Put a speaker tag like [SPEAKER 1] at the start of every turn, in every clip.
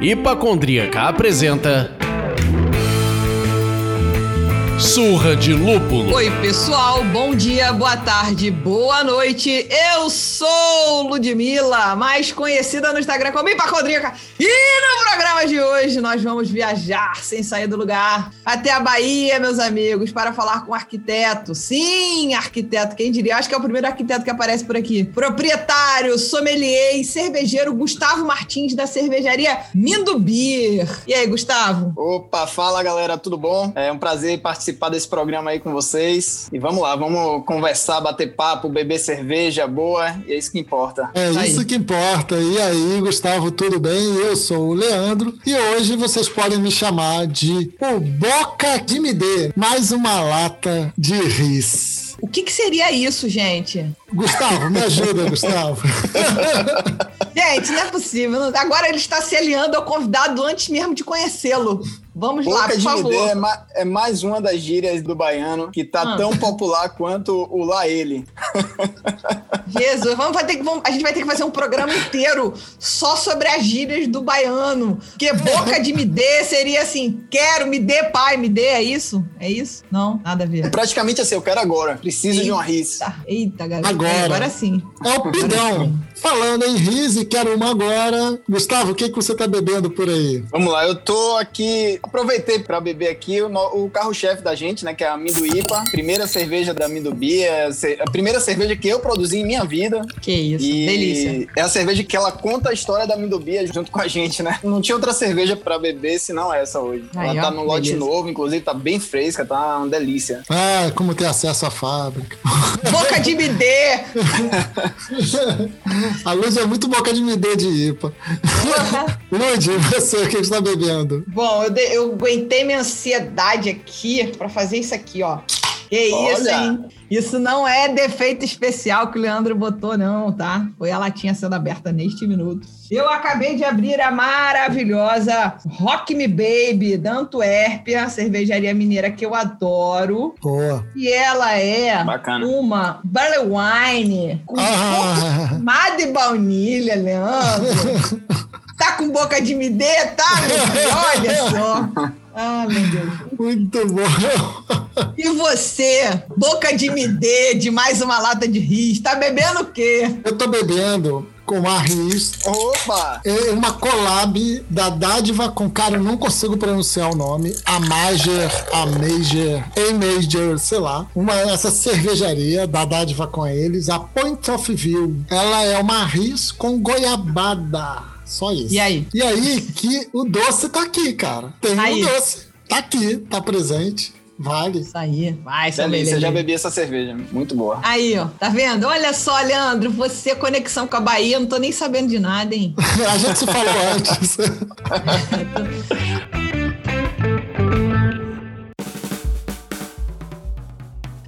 [SPEAKER 1] Hipacondríaca apresenta Surra de Lúpulo.
[SPEAKER 2] Oi, pessoal, bom dia, boa tarde, boa noite. Eu sou Ludmilla, mais conhecida no Instagram como Hipacondríaca. E no programa de hoje nós vamos viajar sem sair do lugar até a Bahia, meus amigos, para falar com um arquiteto. Sim, arquiteto, quem diria? Acho que é o primeiro arquiteto que aparece por aqui. Proprietário, sommelier e cervejeiro Gustavo Martins da cervejaria Mindo Beer. E aí, Gustavo?
[SPEAKER 3] Opa, fala galera, tudo bom? É um prazer participar participar desse programa aí com vocês. E vamos lá, vamos conversar, bater papo, beber cerveja boa, e é isso que importa.
[SPEAKER 4] É
[SPEAKER 3] aí.
[SPEAKER 4] isso que importa. E aí, Gustavo, tudo bem? Eu sou o Leandro e hoje vocês podem me chamar de o Boca de Me Dê, mais uma lata de ris.
[SPEAKER 2] O que, que seria isso, gente?
[SPEAKER 4] Gustavo, me ajuda, Gustavo.
[SPEAKER 2] Gente, não é possível. Agora ele está se aliando ao convidado antes mesmo de conhecê-lo. Vamos
[SPEAKER 3] Boca
[SPEAKER 2] lá, por
[SPEAKER 3] de
[SPEAKER 2] favor.
[SPEAKER 3] Midê é, ma é, mais uma das gírias do baiano que tá ah. tão popular quanto o lá ele.
[SPEAKER 2] Jesus, vamos, vai ter que, vamos, a gente vai ter que fazer um programa inteiro só sobre as gírias do baiano. Porque boca de me dê seria assim, quero, me dê pai, me dê, é isso? É isso? Não, nada a ver.
[SPEAKER 3] É praticamente assim, eu quero agora, preciso
[SPEAKER 2] eita,
[SPEAKER 3] de uma risa.
[SPEAKER 2] Eita, galera.
[SPEAKER 4] Agora.
[SPEAKER 2] Agora sim.
[SPEAKER 4] É o pidão. Falando em Rise, quero uma agora. Gustavo, o que, que você tá bebendo por aí?
[SPEAKER 3] Vamos lá, eu tô aqui. Aproveitei para beber aqui o, o carro-chefe da gente, né? Que é a Amendoipa. Primeira cerveja da Amendobia. A primeira cerveja que eu produzi em minha vida.
[SPEAKER 2] Que isso, e delícia.
[SPEAKER 3] É a cerveja que ela conta a história da Amendobia junto com a gente, né? Não tinha outra cerveja para beber senão essa hoje.
[SPEAKER 2] Aí,
[SPEAKER 3] ela tá
[SPEAKER 2] ó,
[SPEAKER 3] no lote
[SPEAKER 2] beleza.
[SPEAKER 3] novo, inclusive tá bem fresca, tá uma delícia.
[SPEAKER 4] Ah, como ter acesso à fábrica.
[SPEAKER 2] Boca de me dê!
[SPEAKER 4] A Lud é muito boca de me dê de IPA. Lud, você, o que está bebendo?
[SPEAKER 2] Bom, eu, de, eu aguentei minha ansiedade aqui para fazer isso aqui, ó. Que isso,
[SPEAKER 3] Olha.
[SPEAKER 2] hein? Isso não é defeito especial que o Leandro botou, não, tá? Foi a latinha sendo aberta neste minuto. Eu acabei de abrir a maravilhosa Rock Me Baby da Antuérpia, cervejaria mineira que eu adoro.
[SPEAKER 4] Boa.
[SPEAKER 2] E ela é
[SPEAKER 3] Bacana.
[SPEAKER 2] uma barley wine com
[SPEAKER 4] Ah.
[SPEAKER 2] de baunilha, Leandro. tá com boca de me dê, tá? Olha só. Ah, meu Deus.
[SPEAKER 4] Muito bom.
[SPEAKER 2] E você, boca de me dê, de mais uma lata de ris, tá bebendo o quê?
[SPEAKER 4] Eu tô bebendo com a Riz,
[SPEAKER 3] Opa!
[SPEAKER 4] é uma collab da Dádiva com, cara, eu não consigo pronunciar o nome, a Major, a Major, a Major, sei lá, uma essa cervejaria da Dádiva com eles, a Point of View. Ela é uma Riz com goiabada. Só isso.
[SPEAKER 2] E aí?
[SPEAKER 4] E aí que o doce tá aqui, cara. Tem
[SPEAKER 2] Aí.
[SPEAKER 4] o doce. Tá aqui, tá presente. Vale.
[SPEAKER 2] Isso aí. Vai, seu
[SPEAKER 3] Delícia,
[SPEAKER 2] beleza.
[SPEAKER 3] já bebi essa cerveja. Muito boa.
[SPEAKER 2] Aí, ó, tá vendo? Olha só, Leandro, você, conexão com a Bahia, não tô nem sabendo de nada, hein?
[SPEAKER 4] A gente se falou antes.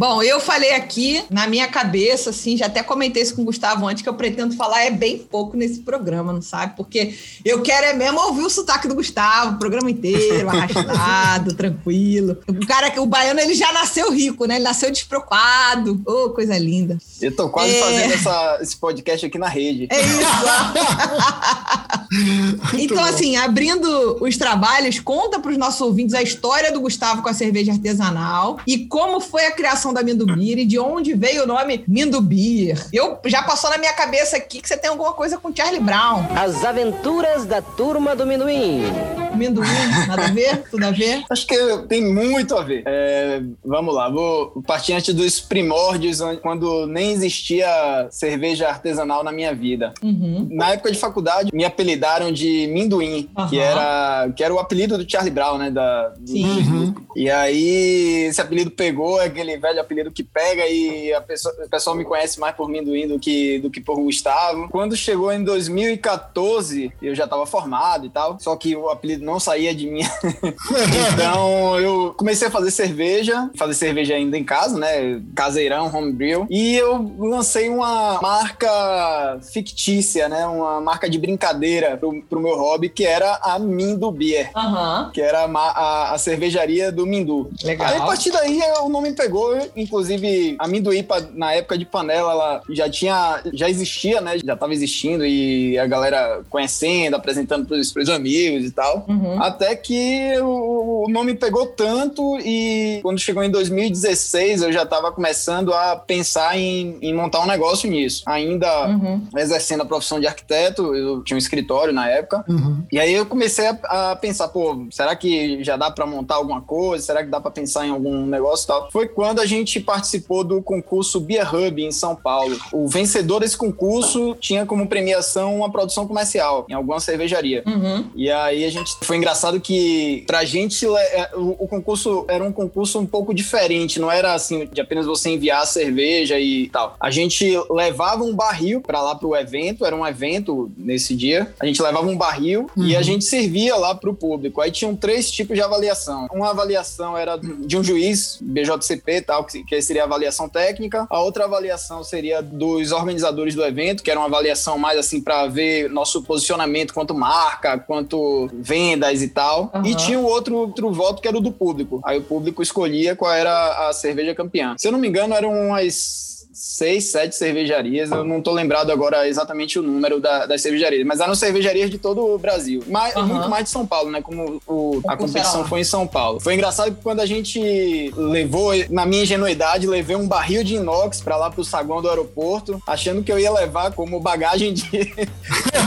[SPEAKER 2] Bom, eu falei aqui na minha cabeça, assim, já até comentei isso com o Gustavo antes, que eu pretendo falar é bem pouco nesse programa, não sabe? Porque eu quero é mesmo ouvir o sotaque do Gustavo, o programa inteiro, arrastado, tranquilo. O cara, o baiano, ele já nasceu rico, né? Ele nasceu despreocupado. Ô, coisa linda.
[SPEAKER 3] Eu tô quase
[SPEAKER 2] É.
[SPEAKER 3] fazendo essa- esse podcast aqui na rede.
[SPEAKER 2] É isso. então,
[SPEAKER 4] bom.
[SPEAKER 2] assim, abrindo os trabalhos, conta para os nossos ouvintes a história do Gustavo com a cerveja artesanal e como foi a criação da Mindubir e de onde veio o nome Mindubir. Eu já passou na minha cabeça aqui que você tem alguma coisa com Charlie Brown.
[SPEAKER 5] As aventuras da turma do Minuim.
[SPEAKER 2] Minduim, nada a ver? Tudo a ver?
[SPEAKER 3] Acho que tem muito a ver. É, vamos lá, vou partir antes dos primórdios, quando nem existia cerveja artesanal na minha vida.
[SPEAKER 2] Uhum.
[SPEAKER 3] Na época de faculdade, me apelidaram de Minduim, que,
[SPEAKER 2] Aham.
[SPEAKER 3] era, que era o apelido do Charlie Brown, né? Da, do-
[SPEAKER 2] Sim.
[SPEAKER 4] Uhum.
[SPEAKER 3] E aí, esse apelido pegou, é aquele velho apelido que pega e a pessoa, o pessoal me conhece mais por Minduim do que, do que por Gustavo. Quando chegou em 2014, eu já estava formado e tal, só que o apelido não saía de mim. então eu comecei a fazer cerveja, fazer cerveja ainda em casa, né? Caseirão, homebrew. E eu lancei uma marca fictícia, né? Uma marca de brincadeira pro, pro meu hobby, que era a Mindu Beer.
[SPEAKER 2] Aham.
[SPEAKER 3] Que era a, a, a cervejaria do Mindu.
[SPEAKER 2] Legal.
[SPEAKER 3] Aí a partir daí o nome pegou, inclusive a Minduípa, na época de panela, ela já tinha, já existia, né? Já tava existindo e a galera conhecendo, apresentando pros, pros amigos e tal.
[SPEAKER 2] Uhum.
[SPEAKER 3] Até que o, o nome pegou tanto e quando chegou em 2016 eu já tava começando a pensar em, em montar um negócio nisso. Ainda
[SPEAKER 2] Uhum.
[SPEAKER 3] exercendo a profissão de arquiteto, eu tinha um escritório na época.
[SPEAKER 4] Uhum.
[SPEAKER 3] E aí eu comecei a, a pensar, pô, será que já dá pra montar alguma coisa? Será que dá pra pensar em algum negócio e tal? Foi quando a gente participou do concurso Beer Hub em São Paulo. O vencedor desse concurso tinha como premiação uma produção comercial em alguma cervejaria.
[SPEAKER 2] Uhum.
[SPEAKER 3] E aí a gente foi engraçado que pra gente é, o, concurso era um concurso um pouco diferente, não era assim de apenas você enviar a cerveja e tal. A gente levava um barril pra lá pro evento, era um evento nesse dia. A gente levava um barril e a gente servia lá pro público. Aí tinham três tipos de avaliação. Uma avaliação era de um juiz, BJCP e tal, que, seria a avaliação técnica. A outra avaliação seria dos organizadores do evento, que era uma avaliação mais assim pra ver nosso posicionamento quanto marca, quanto vendas e tal.
[SPEAKER 2] Aham.
[SPEAKER 3] E tinha o outro, outro voto que era o do público. Aí o público escolhia qual era a cerveja campeã. Se eu não me engano, eram umas seis, sete cervejarias. Eu não tô lembrado agora exatamente o número da- das cervejarias, mas eram cervejarias de todo o Brasil. Mais,
[SPEAKER 2] Aham.
[SPEAKER 3] Muito mais de São Paulo, né? Como o- a competição foi em São Paulo. Foi engraçado que quando a gente levou, na minha ingenuidade, levei um barril de inox pra lá pro saguão do aeroporto, achando que eu ia levar como bagagem de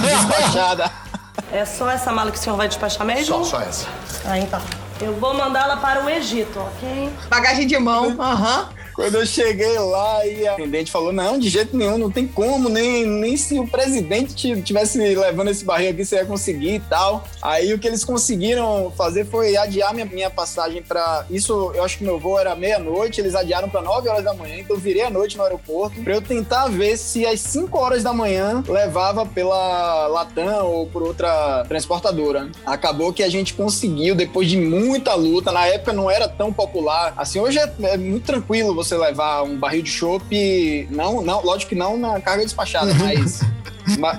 [SPEAKER 3] despachada.
[SPEAKER 6] É só essa mala que o senhor vai despachar mesmo?
[SPEAKER 1] Só, só essa.
[SPEAKER 6] Ah, então. Eu vou mandá-la para o Egito, ok?
[SPEAKER 2] Bagagem de mão. Aham.
[SPEAKER 3] Quando eu cheguei lá e a atendente falou: Não, de jeito nenhum, não tem como, nem, nem se o presidente ti- tivesse levando esse barril aqui, você ia conseguir e tal. Aí o que eles conseguiram fazer foi adiar minha, minha passagem pra. Isso, eu acho que meu voo era meia-noite, eles adiaram pra 9 horas da manhã, então eu virei à noite no aeroporto pra eu tentar ver se às 5 horas da manhã levava pela Latam ou por outra transportadora. Acabou que a gente conseguiu, depois de muita luta, na época não era tão popular. Assim, hoje é, é muito tranquilo você levar um barril de chopp, não, não, lógico que não na carga despachada, mas ma-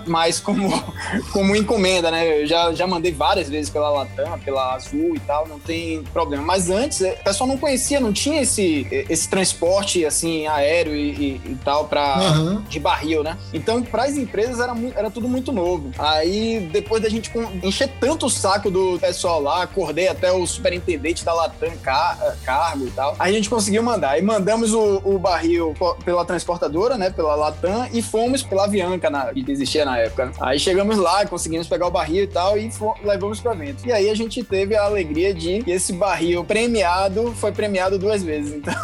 [SPEAKER 3] mas como, como encomenda, né? Eu já, já mandei várias vezes pela Latam, pela Azul e tal, não tem problema. Mas antes, eh, o pessoal não conhecia, não tinha esse, esse transporte assim aéreo e, e- e tal para
[SPEAKER 4] Aham.
[SPEAKER 3] de barril, né? Então, para as empresas era, era tudo muito novo. Aí, depois da gente encher tanto o saco do pessoal lá, acordei até o superintendente da Latam Car- eh, Cargo e tal, aí a gente conseguiu mandar. Aí mandamos o, o barril pela transportadora, né? Pela Latam e fomos pela Avianca, na, existia na época. Aí chegamos lá, conseguimos pegar o barril e tal e levamos para evento. E aí a gente teve a alegria de que esse barril premiado foi premiado duas vezes. Então,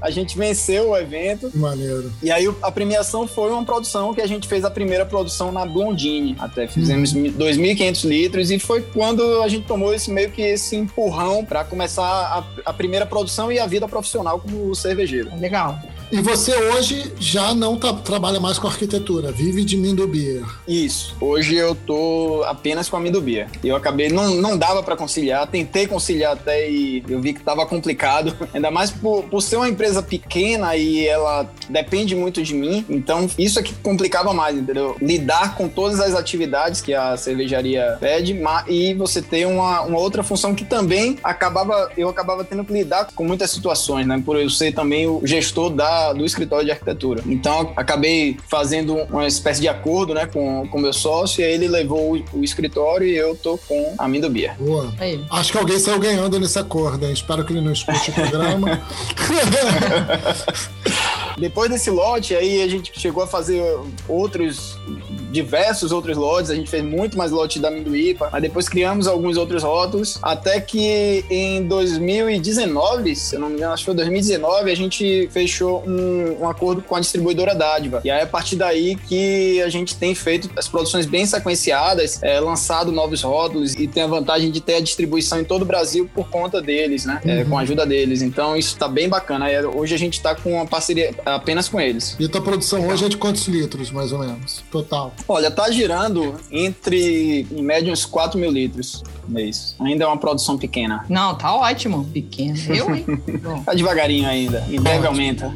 [SPEAKER 3] a gente venceu o evento.
[SPEAKER 4] Maneiro.
[SPEAKER 3] E aí a premiação foi uma produção que a gente fez a primeira produção na Blondine. Até fizemos mi- 2.500 litros e foi quando a gente tomou esse meio que esse empurrão para começar a, a primeira produção e a vida profissional como cervejeiro.
[SPEAKER 2] Legal.
[SPEAKER 4] E você hoje já não tá- trabalha mais com arquitetura, vive de Mindubia.
[SPEAKER 3] Isso. Hoje eu tô apenas com a Mindubia. Eu acabei, não, não dava para conciliar, tentei conciliar até e eu vi que tava complicado. Ainda mais por, por ser uma empresa pequena e ela depende muito de mim. Então isso é que complicava mais, entendeu? Lidar com todas as atividades que a cervejaria pede e você ter uma, uma outra função que também acabava, eu acabava tendo que lidar com muitas situações, né? Por eu ser também o gestor da, do escritório de arquitetura. Então acabei fazendo uma espécie de acordo, né, com o meu sócio e aí ele levou o, o escritório e eu tô com a Mindo Beer.
[SPEAKER 4] Boa.
[SPEAKER 2] Aí.
[SPEAKER 4] Acho que alguém saiu ganhando nesse acordo, hein? Espero que ele não escute o programa.
[SPEAKER 3] Depois desse lote, aí a gente chegou a fazer outros, diversos outros lotes, a gente fez muito mais lote da Minduípa, mas depois criamos alguns outros rótulos, até que em 2019, se eu não me engano, acho que foi 2019, a gente fechou um, um acordo com a distribuidora Dádiva. E aí, a partir daí que a gente tem feito as produções bem sequenciadas, é, lançado novos rótulos e tem a vantagem de ter a distribuição em todo o Brasil por conta deles, né? É, com a ajuda deles. Então, isso tá bem bacana. É, hoje a gente tá com uma parceria apenas com eles.
[SPEAKER 4] E a tua produção hoje é de quantos litros, mais ou menos? Total.
[SPEAKER 3] Olha, tá girando entre, em média, uns 4 mil litros mês. Ainda é uma produção pequena.
[SPEAKER 2] Não, tá ótimo. Pequeno. Eu, hein?
[SPEAKER 3] Tá devagarinho ainda. Em breve
[SPEAKER 4] Ótimo.
[SPEAKER 3] aumenta.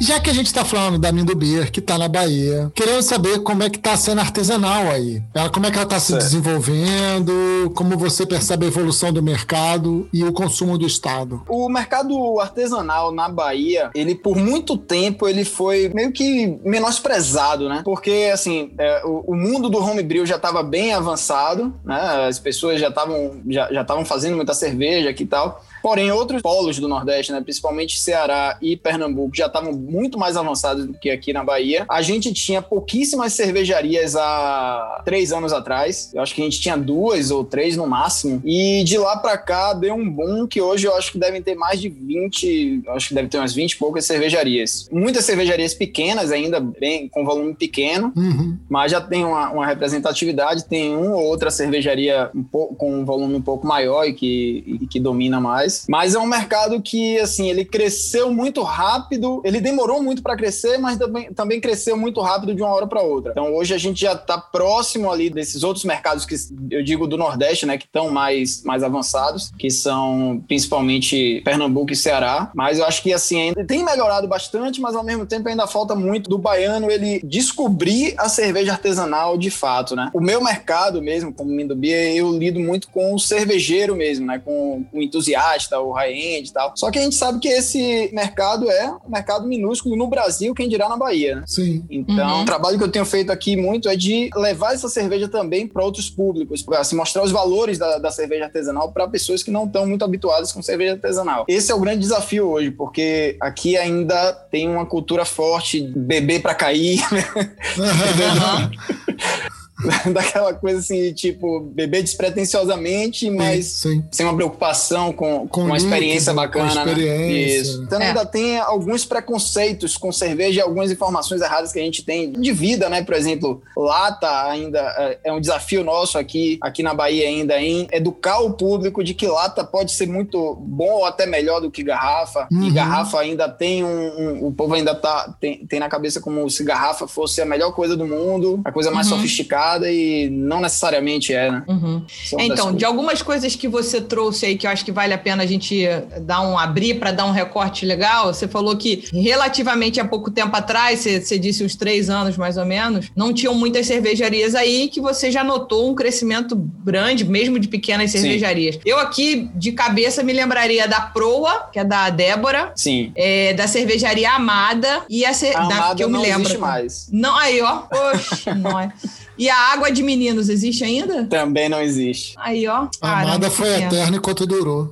[SPEAKER 4] Já que a gente tá falando da Mindubir, que tá na Bahia, queremos saber como é que tá a cena artesanal aí. Ela, como é que ela tá se
[SPEAKER 3] Certo.
[SPEAKER 4] desenvolvendo, como você percebe a evolução do mercado e o consumo do Estado.
[SPEAKER 3] O mercado artesanal na Bahia, ele por muito tempo ele foi meio que menosprezado, né? Porque assim, é, o, o mundo do homebrew já estava bem avançado, né? As pessoas já estavam já já estavam fazendo muita cerveja aqui e tal. Porém, outros polos do Nordeste, né, principalmente Ceará e Pernambuco, já estavam muito mais avançados do que aqui na Bahia. A gente tinha pouquíssimas cervejarias há três anos atrás. Eu acho que a gente tinha duas ou três no máximo. E de lá pra cá deu um boom que hoje eu acho que devem ter mais de 20, eu acho que deve ter umas 20 e poucas cervejarias. Muitas cervejarias pequenas ainda, bem com volume pequeno,
[SPEAKER 4] Uhum.
[SPEAKER 3] mas já tem uma, uma representatividade, tem uma ou outra cervejaria um pouco, com um volume um pouco maior e que, e que domina mais. Mas é um mercado que, assim, ele cresceu muito rápido, ele demorou muito para crescer, mas também, também cresceu muito rápido de uma hora para outra. Então hoje a gente já está próximo ali desses outros mercados que eu digo do Nordeste, né, que estão mais, mais avançados, que são principalmente Pernambuco e Ceará. Mas eu acho que, assim, ainda tem melhorado bastante, mas ao mesmo tempo ainda falta muito do baiano ele descobrir a cerveja artesanal de fato, né? O meu mercado mesmo, como Mindubia, eu lido muito com o cervejeiro mesmo, né? Com o entusiasta, o high-end e tal. Só que a gente sabe que esse mercado é um mercado minúsculo no Brasil, quem dirá na Bahia, né?
[SPEAKER 4] Sim.
[SPEAKER 3] Então,
[SPEAKER 2] Uhum.
[SPEAKER 3] o trabalho que eu tenho feito aqui muito é de levar essa cerveja também para outros públicos, para assim, mostrar os valores da, da cerveja artesanal para pessoas que não estão muito habituadas com cerveja artesanal. Esse é o grande desafio hoje, porque aqui ainda tem uma cultura forte, de beber para cair,
[SPEAKER 2] Aham.
[SPEAKER 3] daquela coisa assim, tipo, beber despretensiosamente, mas
[SPEAKER 4] Sim.
[SPEAKER 3] sem uma preocupação com, com, uma
[SPEAKER 4] líquido,
[SPEAKER 3] experiência bacana,
[SPEAKER 4] com experiência.
[SPEAKER 3] né? Isso. Então
[SPEAKER 2] É.
[SPEAKER 3] ainda tem alguns preconceitos com cerveja e algumas informações erradas que a gente tem de vida, né? Por exemplo, lata ainda é- é um desafio nosso aqui, aqui na Bahia ainda em educar o público de que lata pode ser muito bom ou até melhor do que garrafa.
[SPEAKER 4] Uhum.
[SPEAKER 3] E garrafa ainda tem um, um- o povo ainda tá tem, tem na cabeça como se garrafa fosse a melhor coisa do mundo, a coisa mais
[SPEAKER 2] Uhum.
[SPEAKER 3] sofisticada e não necessariamente é, né?
[SPEAKER 2] Uhum.
[SPEAKER 3] É
[SPEAKER 2] Então, de algumas coisas que você trouxe aí que eu acho que vale a pena a gente dar um abrir para dar um recorte legal, você falou que relativamente há pouco tempo atrás, você, você disse uns três anos mais ou menos, não tinham muitas cervejarias aí que você já notou um crescimento grande, mesmo de pequenas
[SPEAKER 3] Sim.
[SPEAKER 2] cervejarias. Eu aqui de cabeça me lembraria da Proa, que é da Débora,
[SPEAKER 3] Sim.
[SPEAKER 2] é, da cervejaria Amada e a, cer-
[SPEAKER 3] A
[SPEAKER 2] da,
[SPEAKER 3] Amada
[SPEAKER 2] que eu me
[SPEAKER 3] não
[SPEAKER 2] lembro.
[SPEAKER 3] existe mais.
[SPEAKER 2] Não, aí ó, oxe, não é. E a água de meninos existe ainda?
[SPEAKER 3] Também não existe.
[SPEAKER 2] Aí, ó.
[SPEAKER 4] Amada foi eterna enquanto durou.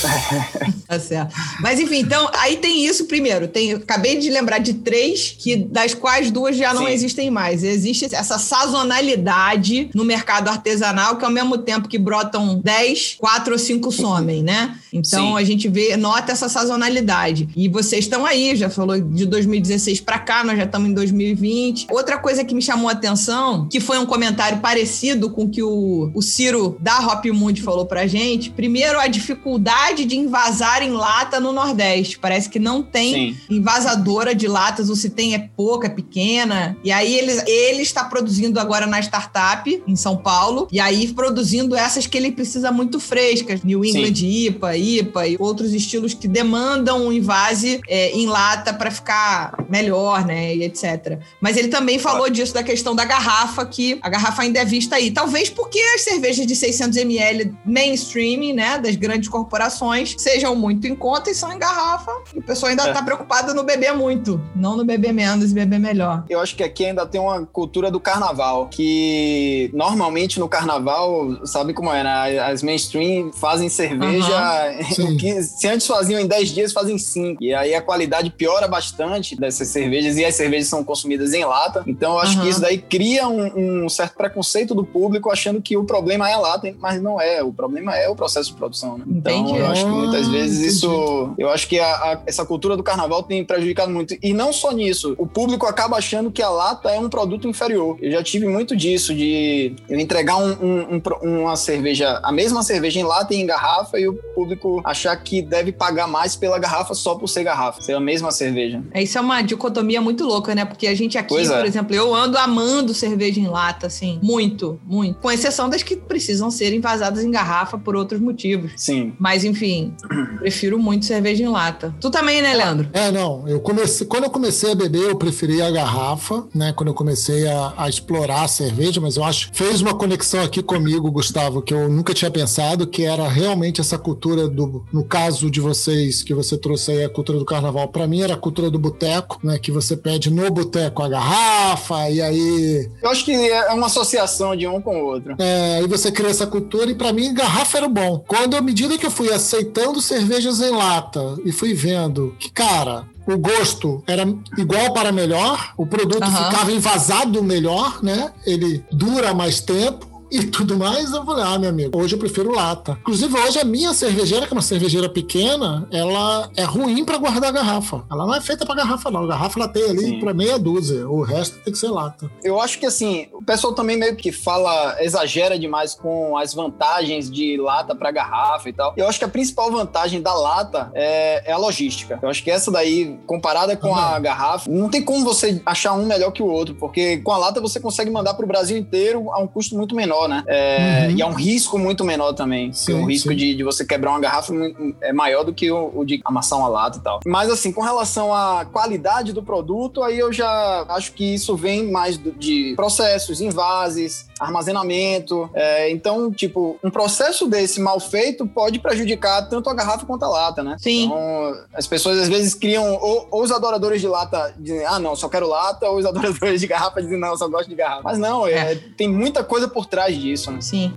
[SPEAKER 2] Tá certo. Mas enfim, então, aí tem isso primeiro. Tem, acabei de lembrar de três, que das quais duas já não
[SPEAKER 3] Sim.
[SPEAKER 2] existem mais. Existe essa sazonalidade no mercado artesanal, que ao mesmo tempo que brotam 10, quatro ou cinco somem, né? Então
[SPEAKER 3] Sim.
[SPEAKER 2] a gente vê, nota essa sazonalidade. E vocês estão aí, já falou de 2016 para cá, nós já estamos em 2020. Outra coisa que me chamou a atenção, que foi um comentário parecido com o que o, o Ciro da Hop Mundi falou pra gente. Primeiro, a dificuldade de invasar em lata no Nordeste. Parece que não tem
[SPEAKER 3] Sim.
[SPEAKER 2] invasadora de latas, ou se tem é pouca, é pequena. E aí ele, ele está produzindo agora na startup em São Paulo, e aí produzindo essas que ele precisa muito frescas, New England IPA, IPA e outros estilos que demandam um invase é, em lata para ficar melhor, né, e etc. Mas ele também falou disso da questão da garrafa, que a garrafa ainda é vista aí. Talvez porque as cervejas de 600 ml mainstream, né, das grandes corporações, sejam muito em conta e são em garrafa. E o pessoal ainda
[SPEAKER 3] É.
[SPEAKER 2] está preocupado no beber muito, não no beber menos e beber melhor.
[SPEAKER 3] Eu acho que aqui ainda tem uma cultura do carnaval, que normalmente no carnaval, sabe como é, né? As mainstream fazem cerveja, que se antes faziam em 10 dias, fazem 5. E aí a qualidade piora bastante dessas cervejas, e as cervejas são consumidas em lata. Então eu acho que isso daí cria um, um certo preconceito do público, achando que o problema é a lata, mas não é. O problema é o processo de produção, né? Então
[SPEAKER 2] Entendi.
[SPEAKER 3] eu acho que muitas
[SPEAKER 4] Ah,
[SPEAKER 3] vezes isso. Eu acho que a- a- essa cultura do carnaval tem prejudicado muito. E não só nisso, o público acaba achando que a lata é um produto inferior. Eu já tive muito disso, de eu entregar um- um- um uma cerveja, a mesma cerveja em lata e em garrafa, e o público achar que deve pagar mais pela garrafa só por ser garrafa, ser a mesma cerveja.
[SPEAKER 2] É, Isso é uma dicotomia muito louca, né? Porque a gente aqui,
[SPEAKER 3] Pois é.
[SPEAKER 2] por exemplo, eu ando amando cerveja em lata, assim, muito, muito. Com exceção das que precisam ser envasadas em garrafa por outros motivos.
[SPEAKER 3] Sim.
[SPEAKER 2] Mas, enfim, prefiro muito cerveja em lata. Tu também, né, Leandro?
[SPEAKER 4] É, não. Eu comecei, quando eu comecei a beber, eu preferi a garrafa, né? Quando eu comecei a, a explorar a cerveja, mas eu acho fez uma conexão aqui comigo, Gustavo, que eu nunca tinha pensado, que era realmente essa cultura do, no caso de vocês, que você trouxe aí a cultura do carnaval. Pra mim era a cultura do boteco, né? Que você pede no boteco a garrafa e aí
[SPEAKER 3] Eu acho que é uma associação de um com o outro.
[SPEAKER 4] é, aí você cria essa cultura e pra mim garrafa era o bom. Quando à medida que eu fui aceitando cervejas em lata e fui vendo que, cara, o gosto era igual para melhor, o produto
[SPEAKER 2] Aham.
[SPEAKER 4] ficava envasado melhor, né? Ele dura mais tempo. E tudo mais, eu falei, ah, meu amigo, hoje eu prefiro lata. Inclusive, hoje a minha cervejeira, que é uma cervejeira pequena, ela é ruim pra guardar garrafa. Ela não é feita pra garrafa, não. A garrafa ela tem ali pra meia dúzia. O resto tem que ser lata.
[SPEAKER 3] Eu acho que assim, o pessoal também meio que fala, exagera demais com as vantagens de lata para garrafa e tal. Eu acho que a principal vantagem da lata é, é a logística. Eu acho que essa daí, comparada com a garrafa, não tem como você achar um melhor que o outro, porque com a lata você consegue mandar para o Brasil inteiro a um custo muito menor, né? É,
[SPEAKER 4] Uhum.
[SPEAKER 3] E é um risco muito menor também.
[SPEAKER 4] Sim,
[SPEAKER 3] o risco
[SPEAKER 4] sim.
[SPEAKER 3] de, de você quebrar uma garrafa é maior do que o, o de amassar uma lata e tal. Mas assim, com relação à qualidade do produto, aí eu já acho que isso vem mais do- de processos, envases, armazenamento. É, então, tipo, um processo desse mal feito pode prejudicar tanto a garrafa quanto a lata, né?
[SPEAKER 2] Sim.
[SPEAKER 3] Então, as pessoas às vezes criam, ou, ou os adoradores de lata dizem, ah, não, só quero lata, ou os adoradores de garrafa dizem, não, só gosto de garrafa. Mas não, é, tem muita coisa por trás disso, né?
[SPEAKER 2] Sim.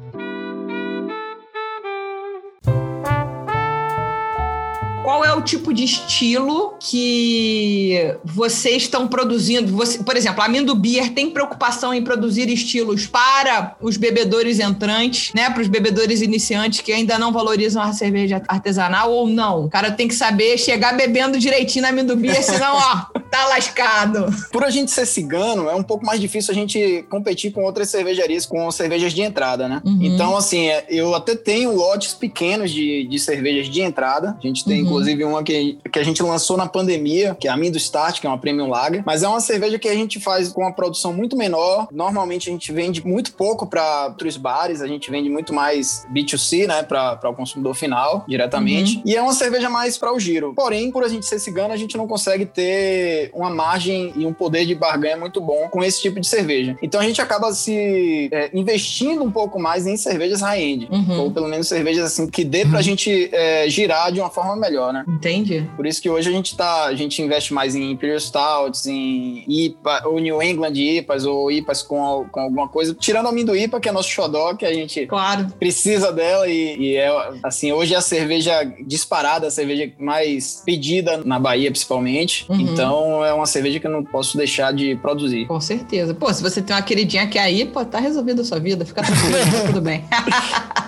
[SPEAKER 2] Qual é o tipo de estilo que vocês estão produzindo? Você- por exemplo, a Mindo Beer tem preocupação em produzir estilos para os bebedores entrantes, né? Para os bebedores iniciantes que ainda não valorizam a cerveja artesanal ou não? O cara tem que saber chegar bebendo direitinho na Mindo Beer, senão, ó, tá lascado.
[SPEAKER 3] Por a gente ser cigano, é um pouco mais difícil a gente competir com outras cervejarias, com cervejas de entrada, né?
[SPEAKER 2] Uhum.
[SPEAKER 3] Então, assim, é, eu até tenho lotes pequenos de, de cervejas de entrada. A gente tem,
[SPEAKER 2] Uhum.
[SPEAKER 3] inclusive, uma que, que a gente lançou na pandemia, que é a Mindo Start, que é uma Premium Lager. Mas é uma cerveja que a gente faz com uma produção muito menor. Normalmente, a gente vende muito pouco para outros bares. A gente vende muito mais B2C, né? Para o consumidor final, diretamente. E é uma cerveja mais para o giro. Porém, por a gente ser cigano, a gente não consegue ter uma margem e um poder de barganha muito bom com esse tipo de cerveja. Então a gente acaba se é, investindo um pouco mais em cervejas high-end.
[SPEAKER 2] Uhum.
[SPEAKER 3] Ou pelo menos cervejas assim que dê pra gente é, girar de uma forma melhor, né?
[SPEAKER 2] Entendi.
[SPEAKER 3] Por isso que hoje a gente tá, a gente investe mais em Imperial Stouts, em IPA, ou New England IPAs, ou IPAs com, com alguma coisa. Tirando a IPA, que é nosso xodó, que a gente
[SPEAKER 2] Claro.
[SPEAKER 3] precisa dela e, e é assim, hoje é a cerveja disparada, a cerveja mais pedida na Bahia, principalmente.
[SPEAKER 2] Uhum.
[SPEAKER 3] Então é uma cerveja que eu não posso deixar de produzir.
[SPEAKER 2] Com certeza. Pô, se você tem uma queridinha que é aí, pô, tá resolvida a sua vida. Fica tranquilo, tá tudo bem.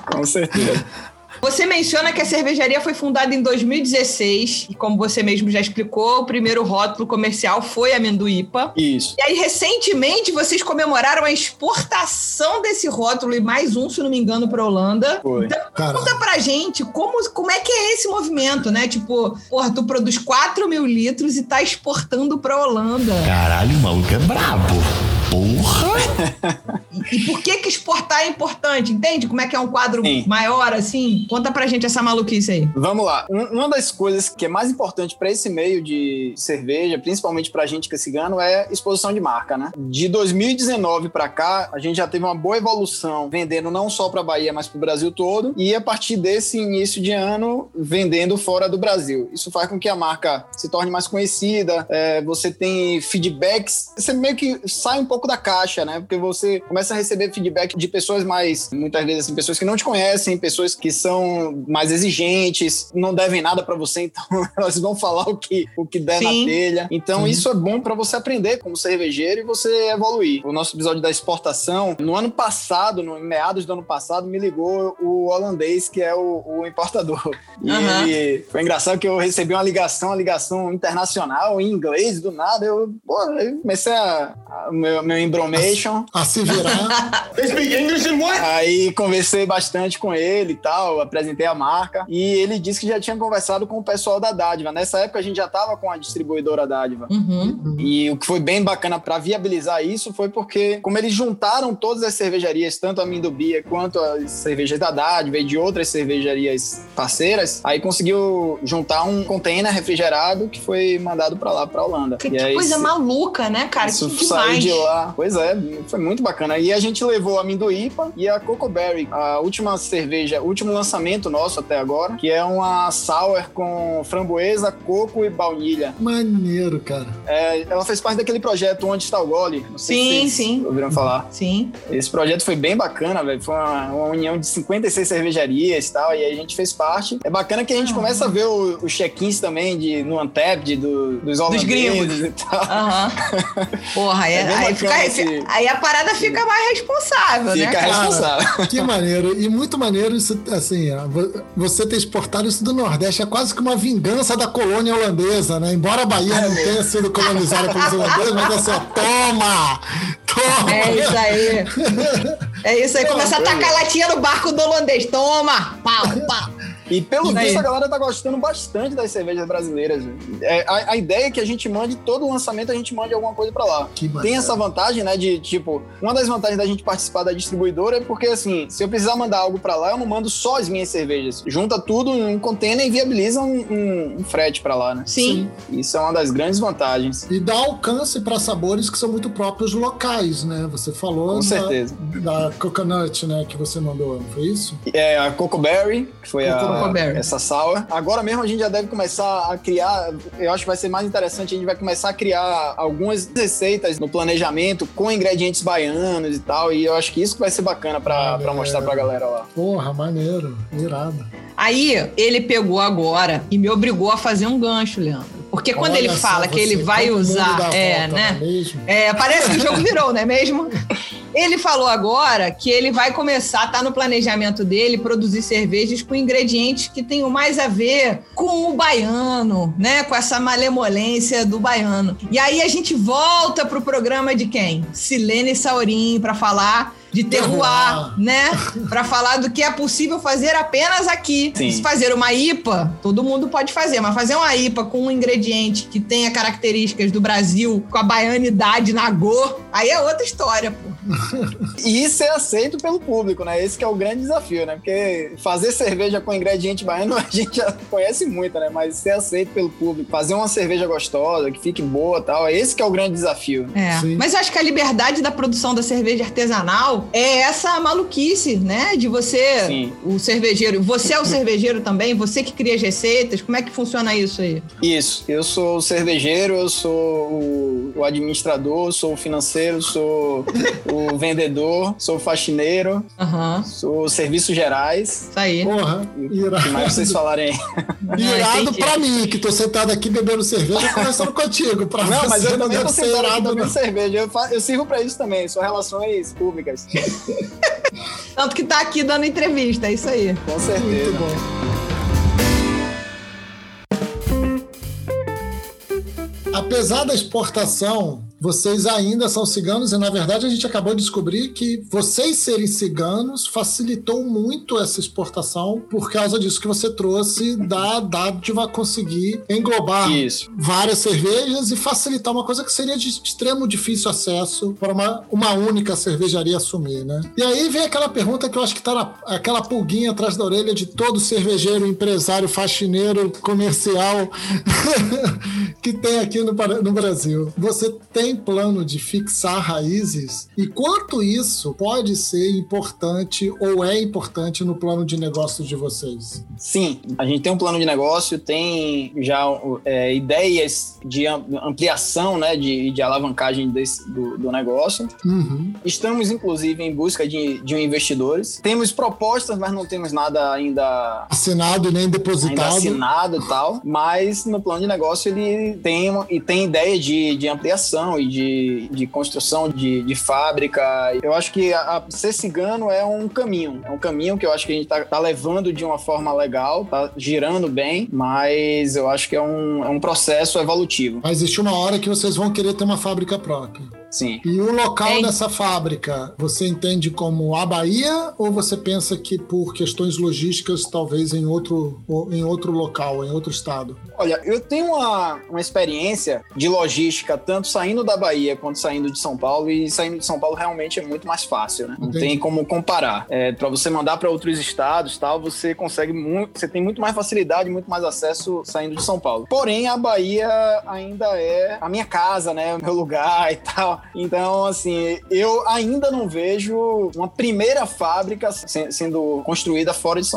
[SPEAKER 3] Com certeza.
[SPEAKER 2] Você menciona que a cervejaria foi fundada em 2016 e, como você mesmo já explicou, o primeiro rótulo comercial foi a Amendoípa.
[SPEAKER 3] Isso.
[SPEAKER 2] E aí, recentemente, vocês comemoraram a exportação desse rótulo e mais um, se não me engano, para Holanda.
[SPEAKER 3] Foi.
[SPEAKER 2] Então,
[SPEAKER 4] Cara,
[SPEAKER 2] conta pra gente como, como é que é esse movimento, né? Tipo, porra, tu produz 4 mil litros e tá exportando pra Holanda.
[SPEAKER 1] Caralho, o maluco é brabo. Porra!
[SPEAKER 2] E por que que exportar é importante? Entende? Como é que é um quadro
[SPEAKER 3] Sim.
[SPEAKER 2] maior assim? Conta pra gente essa maluquice aí.
[SPEAKER 3] Vamos lá. Um- Uma das coisas que é mais importante para esse meio de cerveja, principalmente pra gente que é cigano, é exposição de marca, né? De 2019 para cá, a gente já teve uma boa evolução vendendo não só para Bahia, mas para o Brasil todo. E a partir desse início de ano, vendendo fora do Brasil. Isso faz com que a marca se torne mais conhecida. é, você tem feedbacks. Você meio que sai um pouco pouco da caixa, né? Porque você começa a receber feedback de pessoas mais, muitas vezes, assim, pessoas que não te conhecem, pessoas que são mais exigentes, não devem nada para você, então elas vão falar o que, o que der
[SPEAKER 2] Sim.
[SPEAKER 3] na telha. Então isso é bom para você aprender como cervejeiro e você evoluir. O nosso episódio da exportação, no ano passado, no em meados do ano passado, me ligou o holandês, que é o, o importador. E ele foi engraçado que eu recebi uma ligação, uma ligação internacional em inglês, do nada. Eu, pô, eu comecei a, a- meu, meu embromation.
[SPEAKER 4] A se virar.
[SPEAKER 3] Aí conversei bastante com ele e tal, apresentei a marca. E ele disse que já tinha conversado com o pessoal da Dádiva. Nessa época a gente já estava com a distribuidora Dádiva.
[SPEAKER 2] Uhum.
[SPEAKER 3] E o que foi bem bacana para viabilizar isso foi porque, como eles juntaram todas as cervejarias, tanto a Mindubia quanto as cervejas da Dádiva e de outras cervejarias parceiras, aí conseguiu juntar um container refrigerado que foi mandado para lá, para Holanda.
[SPEAKER 2] Que,
[SPEAKER 3] E
[SPEAKER 2] que
[SPEAKER 3] aí
[SPEAKER 2] coisa
[SPEAKER 3] se-
[SPEAKER 2] maluca, né, cara?
[SPEAKER 3] isso
[SPEAKER 2] que
[SPEAKER 3] saiu
[SPEAKER 2] demais.
[SPEAKER 3] de lá. Pois é, foi muito bacana. E a gente levou a Minduípa e a Coco Berry, a última cerveja, o último lançamento nosso até agora, que é uma sour com framboesa, coco e baunilha.
[SPEAKER 4] Maneiro, cara.
[SPEAKER 3] É, ela fez parte daquele projeto Onde Está o Gole. Não sei
[SPEAKER 2] Sim,
[SPEAKER 3] se
[SPEAKER 2] sim.
[SPEAKER 3] ouviram falar.
[SPEAKER 2] Sim.
[SPEAKER 3] Esse projeto foi bem bacana, velho. Foi uma, uma união de 56 cervejarias e tal, e aí a gente fez parte. É bacana que a gente começa a ver os check-ins também de, no Untapped, do, dos holandeses
[SPEAKER 2] gringos.
[SPEAKER 3] e tal.
[SPEAKER 2] Aham. Porra,
[SPEAKER 3] É bem
[SPEAKER 2] aí, fica-
[SPEAKER 3] esse-
[SPEAKER 2] aí a parada fica mais responsável, né?
[SPEAKER 3] Fica
[SPEAKER 2] cara?
[SPEAKER 3] responsável.
[SPEAKER 4] Que maneiro. E muito maneiro isso, assim, você ter exportado isso do Nordeste é quase que uma vingança da colônia holandesa, né? Embora a Bahia não tenha sido colonizada pelos holandeses, mas assim, ó, toma! Toma!
[SPEAKER 2] É isso aí. É isso aí. Começa a tacar latinha no barco do holandês. Toma! Pau, pau.
[SPEAKER 3] E pelo visto, a galera tá gostando bastante das cervejas brasileiras. É, a, a ideia é que a gente mande, todo lançamento, a gente mande alguma coisa pra lá.
[SPEAKER 4] Que
[SPEAKER 3] Tem essa vantagem, né, de, tipo, uma das vantagens da gente participar da distribuidora é porque, assim, se eu precisar mandar algo pra lá, eu não mando só as minhas cervejas. Junta tudo em um container e viabiliza um, um- um frete pra lá, né?
[SPEAKER 2] Sim.
[SPEAKER 3] Isso é uma das grandes vantagens.
[SPEAKER 4] E dá alcance para sabores que são muito próprios locais, né? Você falou
[SPEAKER 3] Com
[SPEAKER 4] da,
[SPEAKER 3] certeza.
[SPEAKER 4] da coconut, né, que você mandou, não foi isso?
[SPEAKER 3] É a Coco Berry, que foi a, Essa sour. Agora mesmo a gente já deve começar a criar, eu acho que vai ser mais interessante, a gente vai começar a criar algumas receitas no planejamento com ingredientes baianos e tal, e eu acho que isso que vai ser bacana pra, pra mostrar pra galera lá.
[SPEAKER 4] Porra, maneiro, irado.
[SPEAKER 2] Aí ele pegou agora e me obrigou a fazer um gancho, Leandro. Porque quando
[SPEAKER 4] Olha
[SPEAKER 2] ele fala que ele vai usar. É,
[SPEAKER 4] volta,
[SPEAKER 2] né?
[SPEAKER 4] é mesmo?
[SPEAKER 2] É, parece que o jogo virou, não é mesmo? Ele falou agora que ele vai começar, tá no planejamento dele, produzir cervejas com ingredientes que tenham mais a ver com o baiano, né? Com essa malemolência do baiano. E aí a gente volta pro programa de quem? Silene Saurim, para falar de terroir, né? Para falar do que é possível fazer apenas aqui.
[SPEAKER 3] Sim.
[SPEAKER 2] Se fazer uma IPA, todo mundo pode fazer, mas fazer uma IPA com um ingrediente que tenha características do Brasil, com a baianidade na go, aí é outra história, pô.
[SPEAKER 3] E ser aceito pelo público, né? Esse que é o grande desafio, né? Porque fazer cerveja com ingrediente baiano a gente já conhece muito, né? Mas ser aceito pelo público, fazer uma cerveja gostosa, que fique boa e tal, esse que é o grande desafio.
[SPEAKER 2] É.
[SPEAKER 4] Sim.
[SPEAKER 2] Mas eu acho que a liberdade da produção da cerveja artesanal é essa maluquice, né? De você,
[SPEAKER 3] Sim.
[SPEAKER 2] o cervejeiro. Você é o cervejeiro também? Você que cria as receitas? Como é que funciona isso aí?
[SPEAKER 3] Isso, eu sou o cervejeiro, eu sou o, o administrador, sou o financeiro, sou o vendedor, sou faxineiro,
[SPEAKER 2] Aham.
[SPEAKER 3] sou serviços gerais.
[SPEAKER 2] Isso aí.
[SPEAKER 4] Porra,
[SPEAKER 3] O que mais
[SPEAKER 4] irado.
[SPEAKER 3] vocês falarem?
[SPEAKER 4] Irado pra mim, que tô sentado aqui bebendo cerveja e conversando contigo. Pra
[SPEAKER 3] Não, mas eu também tô
[SPEAKER 4] ser
[SPEAKER 3] sentado aqui
[SPEAKER 4] irado,
[SPEAKER 3] bebendo cerveja. Eu, fa- eu sirvo pra isso também, sou relações públicas.
[SPEAKER 2] Tanto que tá aqui dando entrevista, é isso aí.
[SPEAKER 3] Com certeza.
[SPEAKER 4] Muito bom. Apesar da exportação, vocês ainda são ciganos e, na verdade, a gente acabou de descobrir que vocês serem ciganos facilitou muito essa exportação por causa disso que você trouxe da dádiva conseguir englobar
[SPEAKER 3] Isso.
[SPEAKER 4] várias cervejas e facilitar uma coisa que seria de extremo difícil acesso para uma, uma única cervejaria assumir, né? E aí vem aquela pergunta que eu acho que tá na, aquela pulguinha atrás da orelha de todo cervejeiro, empresário, faxineiro, comercial que tem aqui no, no Brasil. Você tem plano de fixar raízes e quanto isso pode ser importante ou é importante no plano de negócio de vocês?
[SPEAKER 3] Sim, a gente tem um plano de negócio, tem já é, ideias de ampliação, né, de, de alavancagem desse, do, do negócio.
[SPEAKER 4] Uhum.
[SPEAKER 3] Estamos, inclusive, em busca de, de investidores. Temos propostas, mas não temos nada ainda
[SPEAKER 4] assinado nem depositado.
[SPEAKER 3] Ainda assinado e tal. Mas no plano de negócio ele tem, e tem ideia de, de ampliação e de, de construção de, de fábrica. Eu acho que a, a ser cigano é um caminho. É um caminho que eu acho que a gente tá, tá levando de uma forma legal, tá girando bem, mas eu acho que é um, é um processo evolutivo.
[SPEAKER 4] Vai existir uma hora que vocês vão querer ter uma fábrica própria.
[SPEAKER 3] Sim.
[SPEAKER 4] E o local dessa fábrica, você entende como a Bahia ou você pensa que por questões logísticas, talvez em outro, em outro local, em outro estado?
[SPEAKER 3] Olha, eu tenho uma, uma experiência de logística, tanto saindo da Bahia quanto saindo de São Paulo, e saindo de São Paulo realmente é muito mais fácil, né? Não Entendi. tem como comparar. É, para você mandar para outros estados, tal, você consegue muito, você tem muito mais facilidade, muito mais acesso saindo de São Paulo. Porém, a Bahia ainda é a minha casa, né? O meu lugar e tal. Então, assim, eu ainda não vejo uma primeira fábrica sendo construída fora de,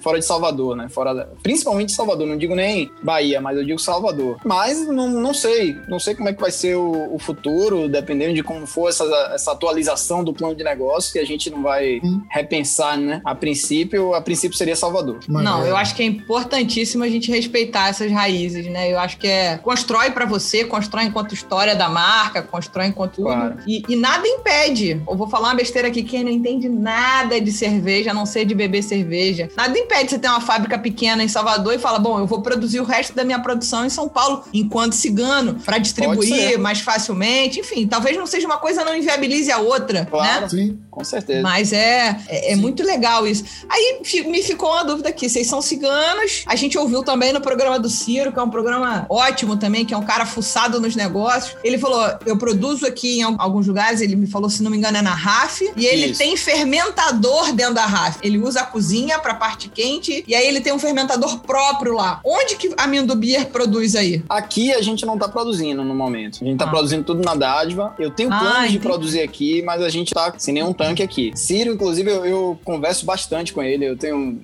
[SPEAKER 3] fora de Salvador, né? Fora, principalmente de Salvador, não digo nem Bahia, mas eu digo Salvador. Mas não, não sei, não sei como é que vai ser o, o futuro, dependendo de como for essa, essa atualização do plano de negócio, que a gente não vai hum. repensar, né? A princípio, a princípio seria Salvador.
[SPEAKER 2] Mas não, é. eu acho que é importantíssimo a gente respeitar essas raízes, né? Eu acho que é constrói para você, constrói enquanto história da marca, constrói enquanto tudo. Claro. E, e, nada impede. Eu vou falar uma besteira aqui, quem não entende nada de cerveja, a não ser de beber cerveja. Nada impede você ter uma fábrica pequena em Salvador e falar: bom, eu vou produzir o resto da minha produção em São Paulo, enquanto cigano, para distribuir mais facilmente. Enfim, talvez não seja uma coisa, não inviabilize a outra. Claro, né?
[SPEAKER 3] sim, com certeza.
[SPEAKER 2] Mas é, é, é muito legal isso. Aí me ficou uma dúvida aqui: vocês são ciganos. A gente ouviu também no programa do Ciro, que é um programa ótimo também, que é um cara fuçado nos negócios. Ele falou: eu produzo aqui em alguns lugares, ele me falou, se não me engano, é na RAF. E ele Isso. tem fermentador dentro da RAF. Ele usa a cozinha para parte quente e aí ele tem um fermentador próprio lá. Onde que a Mindubier produz aí?
[SPEAKER 3] Aqui a gente não tá produzindo no momento. A gente tá ah. produzindo tudo na dádiva. Eu tenho planos ah, de produzir aqui, mas a gente tá sem nenhum tanque aqui. Ciro, inclusive, eu, eu, converso bastante com ele. Eu tenho.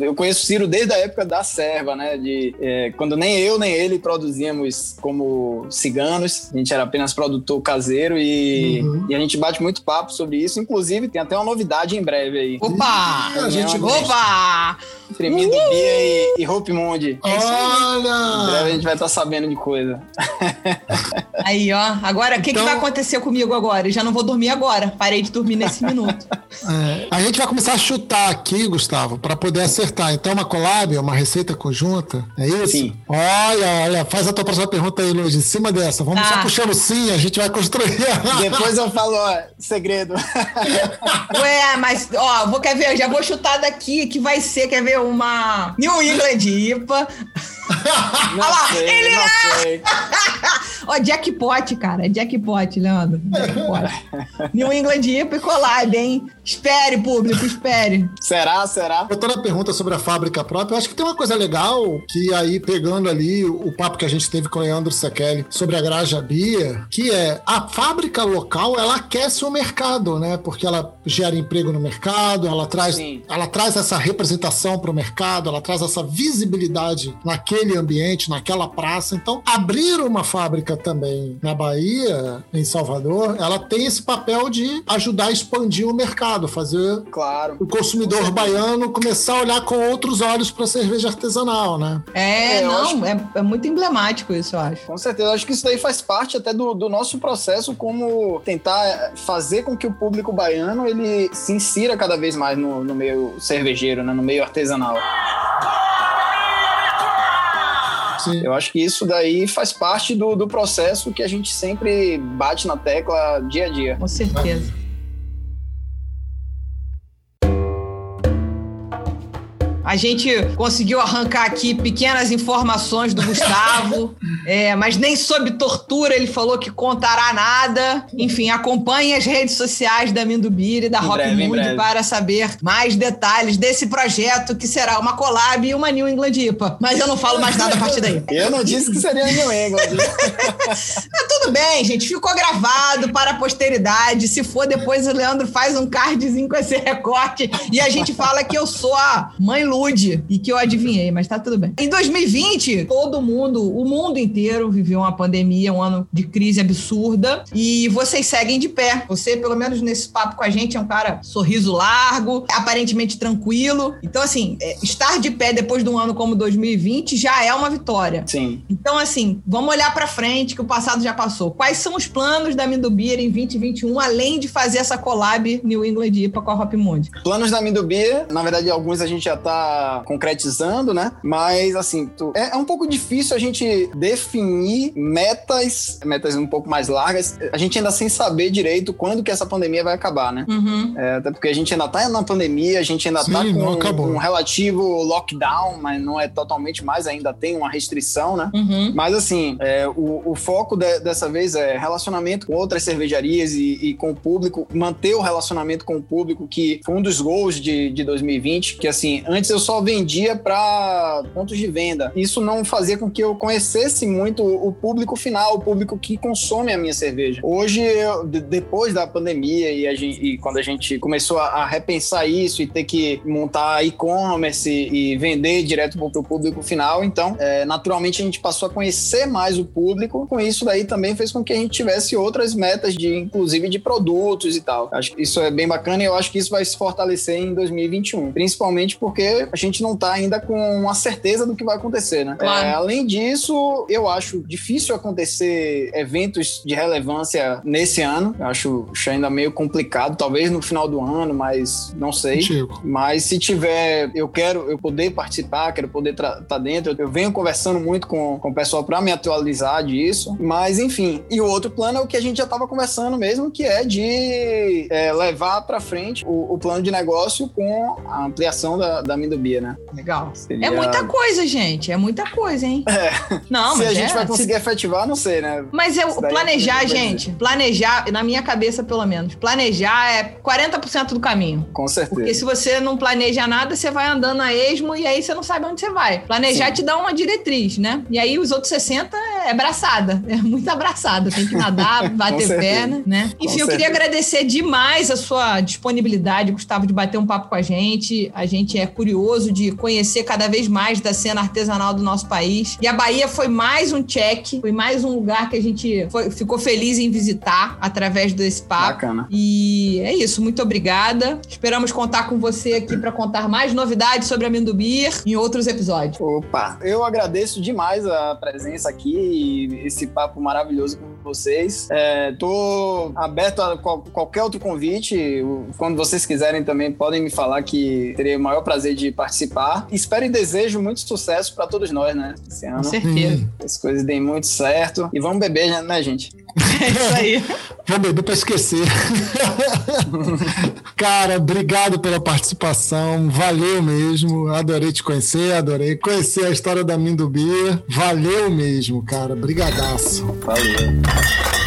[SPEAKER 3] Eu conheço Ciro desde a época da serva, né? De é, quando nem eu nem ele produzíamos como ciganos. A gente era apenas produtor caseiro e, uhum. e, a gente bate muito papo sobre isso. Inclusive, tem até uma novidade em breve aí.
[SPEAKER 2] Opa!
[SPEAKER 3] a gente
[SPEAKER 2] Opa!
[SPEAKER 3] Tremindo Bia e, e Hope Mundi.
[SPEAKER 4] É Olha!
[SPEAKER 3] Em breve a gente vai estar tá sabendo de coisa.
[SPEAKER 2] Aí, ó. Agora, o que, então... que vai acontecer comigo agora? Eu já não vou dormir agora. Parei de dormir nesse minuto.
[SPEAKER 4] É, a gente vai começar a chutar aqui, Gustavo, para poder acertar. Então, uma collab, uma receita conjunta, é isso? Sim. Olha, olha, faz a tua próxima pergunta aí, Luiz, em cima dessa. Vamos tá. só puxando sim, a gente vai construir.
[SPEAKER 3] Depois eu falo, ó, segredo.
[SPEAKER 2] Ué, mas, ó, vou, quer ver, já vou chutar daqui, que vai ser, quer ver, uma New England IPA.
[SPEAKER 3] Não Olha lá, sei, ele não é... sei.
[SPEAKER 2] Ó, jackpot, cara. Jackpot, Leandro. Jackpot. New England IPA e collab, hein? Espere, público, espere.
[SPEAKER 3] Será, será?
[SPEAKER 4] Voltando a pergunta sobre a fábrica própria, eu acho que tem uma coisa legal que aí, pegando ali o papo que a gente teve com o Leandro Sekeli sobre a Graja Bia, que é a fábrica local, ela aquece o mercado, né? Porque ela gera emprego no mercado, ela traz, ela traz essa representação para o mercado, ela traz essa visibilidade naquele ambiente, naquela praça. Então, abrir uma fábrica também na Bahia, em Salvador, ela tem esse papel de ajudar a expandir o mercado, fazer
[SPEAKER 3] claro.
[SPEAKER 4] o consumidor baiano começar a olhar com outros olhos para cerveja artesanal, né?
[SPEAKER 2] É, é não, é, é, muito emblemático isso, eu acho.
[SPEAKER 3] Com certeza, eu acho que isso daí faz parte até do, do nosso processo como tentar fazer com que o público baiano ele se insira cada vez mais no, no meio cervejeiro, né? no meio artesanal. Sim. Eu acho que isso daí faz parte do, do processo que a gente sempre bate na tecla dia a dia.
[SPEAKER 2] Com certeza. A gente conseguiu arrancar aqui pequenas informações do Gustavo, é, mas nem sob tortura ele falou que contará nada. Enfim, acompanhe as redes sociais da Mindubir e da Rock Mood para saber mais detalhes desse projeto que será uma collab e uma New England IPA. Mas eu não falo mais nada a partir daí.
[SPEAKER 3] Eu não disse que seria New England.
[SPEAKER 2] é, tudo tudo bem, gente. Ficou gravado para a posteridade. Se for depois, o Leandro faz um cardzinho com esse recorte e a gente fala que eu sou a mãe Lude e que eu adivinhei, mas tá tudo bem. Em 2020, todo mundo, o mundo inteiro viveu uma pandemia, um ano de crise absurda e vocês seguem de pé. Você, pelo menos nesse papo com a gente, é um cara sorriso largo, aparentemente tranquilo. Então, assim, é, estar de pé depois de um ano como 2020 já é uma vitória.
[SPEAKER 3] Sim.
[SPEAKER 2] Então, assim, vamos olhar para frente, que o passado já passou. Quais são os planos da Mindubir em 2021, além de fazer essa collab New England IPA com a Hop Mundi?
[SPEAKER 3] Planos da Mindubia, na verdade, alguns a gente já tá concretizando, né? Mas, assim, tu- é, é um pouco difícil a gente definir metas, metas um pouco mais largas, a gente ainda sem saber direito quando que essa pandemia vai acabar, né?
[SPEAKER 2] Uhum.
[SPEAKER 3] É, até porque a gente ainda tá na pandemia, a gente ainda
[SPEAKER 4] Sim,
[SPEAKER 3] tá com um relativo lockdown, mas não é totalmente mais, ainda tem uma restrição, né?
[SPEAKER 2] Uhum.
[SPEAKER 3] Mas assim, é, o, o foco de- dessa vez é relacionamento com outras cervejarias e, e com o público, manter o relacionamento com o público, que foi um dos gols de, de 2020, que assim, antes eu só vendia para pontos de venda. Isso não fazia com que eu conhecesse muito o público final, o público que consome a minha cerveja. Hoje, eu- de- depois da pandemia e, gente- e quando a gente começou a, a repensar isso e ter que montar e-commerce e vender direto para o público final, então, é, naturalmente a gente passou a conhecer mais o público. Com isso daí também fez com que a gente tivesse outras metas de, inclusive, de produtos e tal. Acho que isso é bem bacana e eu acho que isso vai se fortalecer em 2021, principalmente porque a gente não está ainda com uma certeza do que vai acontecer, né?
[SPEAKER 2] Claro.
[SPEAKER 3] É, além disso, eu acho difícil acontecer eventos de relevância nesse ano. Eu acho, ainda meio complicado, talvez no final do ano, mas não sei.
[SPEAKER 4] Contigo.
[SPEAKER 3] Mas se tiver, eu quero eu poder participar, quero poder estar dentro. Eu venho conversando muito com, com o pessoal para me atualizar disso. Mas enfim, e o outro plano é o que a gente já estava conversando mesmo, que é de é, levar para frente o, o plano de negócio com a ampliação da, da Mindubia, né?
[SPEAKER 2] Legal.
[SPEAKER 3] Seria-
[SPEAKER 2] É muita coisa, gente. É muita coisa, hein? Não,
[SPEAKER 3] se
[SPEAKER 2] mas
[SPEAKER 3] a gente
[SPEAKER 2] é,
[SPEAKER 3] vai
[SPEAKER 2] se-
[SPEAKER 3] conseguir efetivar, não sei, né?
[SPEAKER 2] Mas eu
[SPEAKER 3] daí
[SPEAKER 2] planejar,
[SPEAKER 3] é coisa.
[SPEAKER 2] gente, planejar, na minha cabeça pelo menos, planejar é 40% do caminho.
[SPEAKER 3] Com certeza.
[SPEAKER 2] Porque se você não planeja nada, você vai andando a esmo e aí você não sabe onde você vai. Planejar
[SPEAKER 3] Sim.
[SPEAKER 2] te dá uma diretriz, né? E aí os outros 60 é braçada, é muito abraçada. Tem que nadar, bater perna, né?
[SPEAKER 3] Com
[SPEAKER 2] Enfim, eu queria agradecer demais a sua disponibilidade, Gustavo, de bater um papo com a gente. A gente é curioso de conhecer cada vez mais da cena artesanal do nosso país. E a Bahia foi mais um check, foi mais um lugar que a gente foi- ficou feliz em visitar através desse papo.
[SPEAKER 3] Bacana.
[SPEAKER 2] E é isso, muito obrigada. Esperamos contar com você aqui para contar mais novidades sobre a Mindubir em outros episódios.
[SPEAKER 3] Opa, eu agradeço demais a presença aqui e esse papo maravilhoso com vocês. É, tô aberto a qual- qualquer outro convite. Quando vocês quiserem também podem me falar que teria o maior prazer de participar. Espero e desejo muito sucesso para todos nós, né? Esse
[SPEAKER 2] Com
[SPEAKER 3] ano.
[SPEAKER 2] certeza.
[SPEAKER 4] Hum,
[SPEAKER 3] As coisas deem muito certo. E vamos beber, né, gente?
[SPEAKER 2] É isso aí.
[SPEAKER 4] vou beber pra esquecer. Cara, obrigado pela participação. Valeu mesmo. Adorei te conhecer, adorei conhecer a história da Mindubia. Valeu mesmo, cara. Brigadaço.
[SPEAKER 3] Valeu.